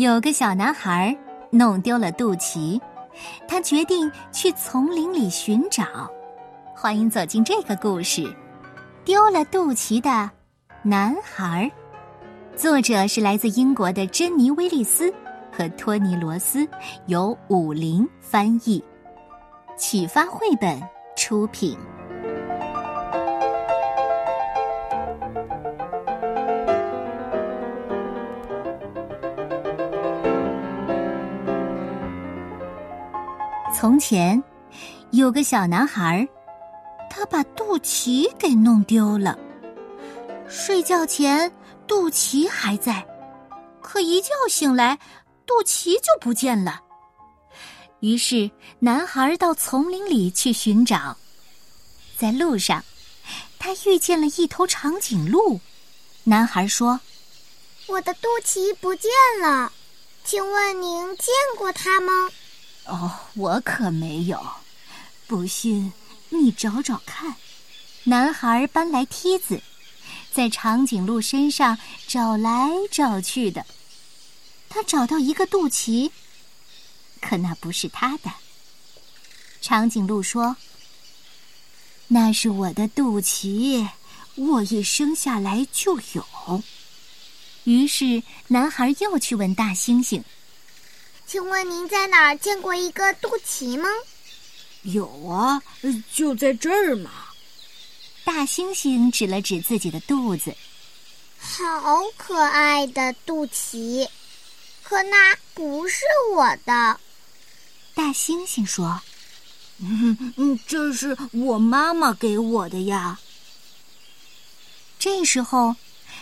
有个小男孩弄丢了肚脐，他决定去丛林里寻找。欢迎走进这个故事，《丢了肚脐的男孩》。作者是来自英国的珍妮·威利斯和托尼·罗斯，由武林翻译，启发绘本出品。从前，有个小男孩，他把肚脐给弄丢了。睡觉前，肚脐还在，可一觉醒来，肚脐就不见了。于是，男孩到丛林里去寻找。在路上，他遇见了一头长颈鹿。男孩说：“我的肚脐不见了，请问您见过它吗？”哦，我可没有。不信，你找找看。男孩搬来梯子，在长颈鹿身上找来找去的。他找到一个肚脐，可那不是他的。长颈鹿说：“那是我的肚脐，我一生下来就有。”于是，男孩又去问大猩猩。请问您在哪儿见过一个肚脐吗？有啊，就在这儿嘛。大猩猩指了指自己的肚子，好可爱的肚脐，可那不是我的。大猩猩说：“嗯嗯，这是我妈妈给我的呀。”这时候，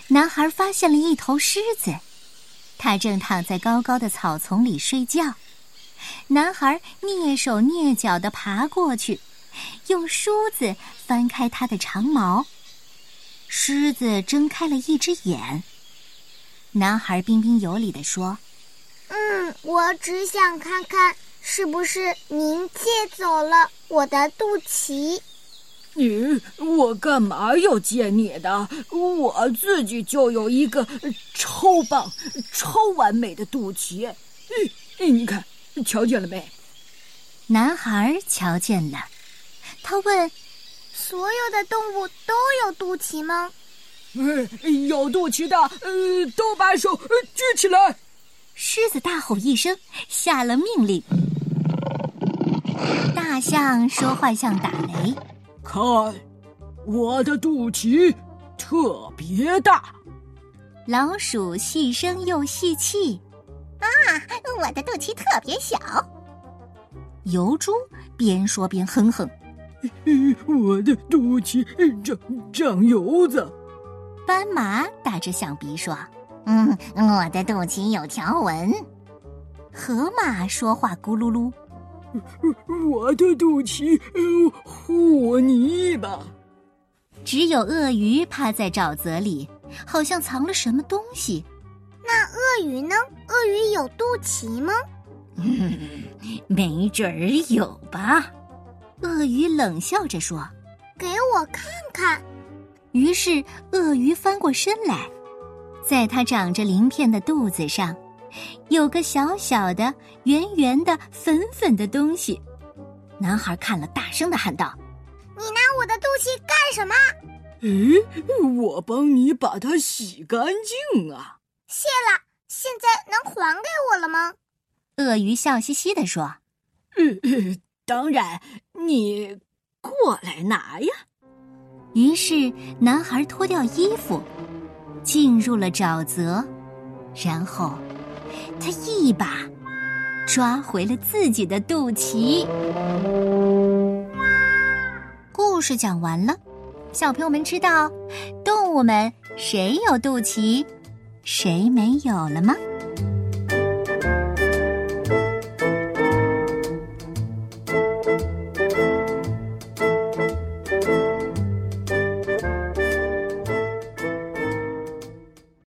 男孩发现了一头狮子。他正躺在高高的草丛里睡觉，男孩蹑手蹑脚地爬过去，用梳子翻开他的长毛。狮子睁开了一只眼。男孩彬彬有礼地说：“嗯，我只想看看，是不是您借走了我的肚脐。”你我干嘛要借你的？我自己就有一个超棒、超完美的肚脐。嗯，你看，瞧见了没？男孩瞧见了，他问：“所有的动物都有肚脐吗？”嗯，有肚脐的，呃，都把手举起来。狮子大吼一声，下了命令。大象说话像打雷。看，我的肚脐特别大。老鼠细声又细气，啊，我的肚脐特别小。油猪边说边哼哼，我的肚脐长长油子。斑马打着响鼻说：“嗯，我的肚脐有条纹。”河马说话咕噜噜。我的肚脐和泥巴。只有鳄鱼趴在沼泽里，好像藏了什么东西。那鳄鱼呢？鳄鱼有肚脐吗？嗯，没准儿有吧。鳄鱼冷笑着说：“给我看看。”于是鳄鱼翻过身来，在它长着鳞片的肚子上。有个小小的、圆圆的、粉粉的东西，男孩看了，大声的喊道：“你拿我的肚脐干什么？”“诶，我帮你把它洗干净啊！”“谢了，现在能还给我了吗？”鳄鱼笑嘻嘻的说：“嗯，当然，你过来拿呀。”于是男孩脱掉衣服，进入了沼泽，然后。他一把抓回了自己的肚脐。故事讲完了，小朋友们知道动物们谁有肚脐，谁没有了吗？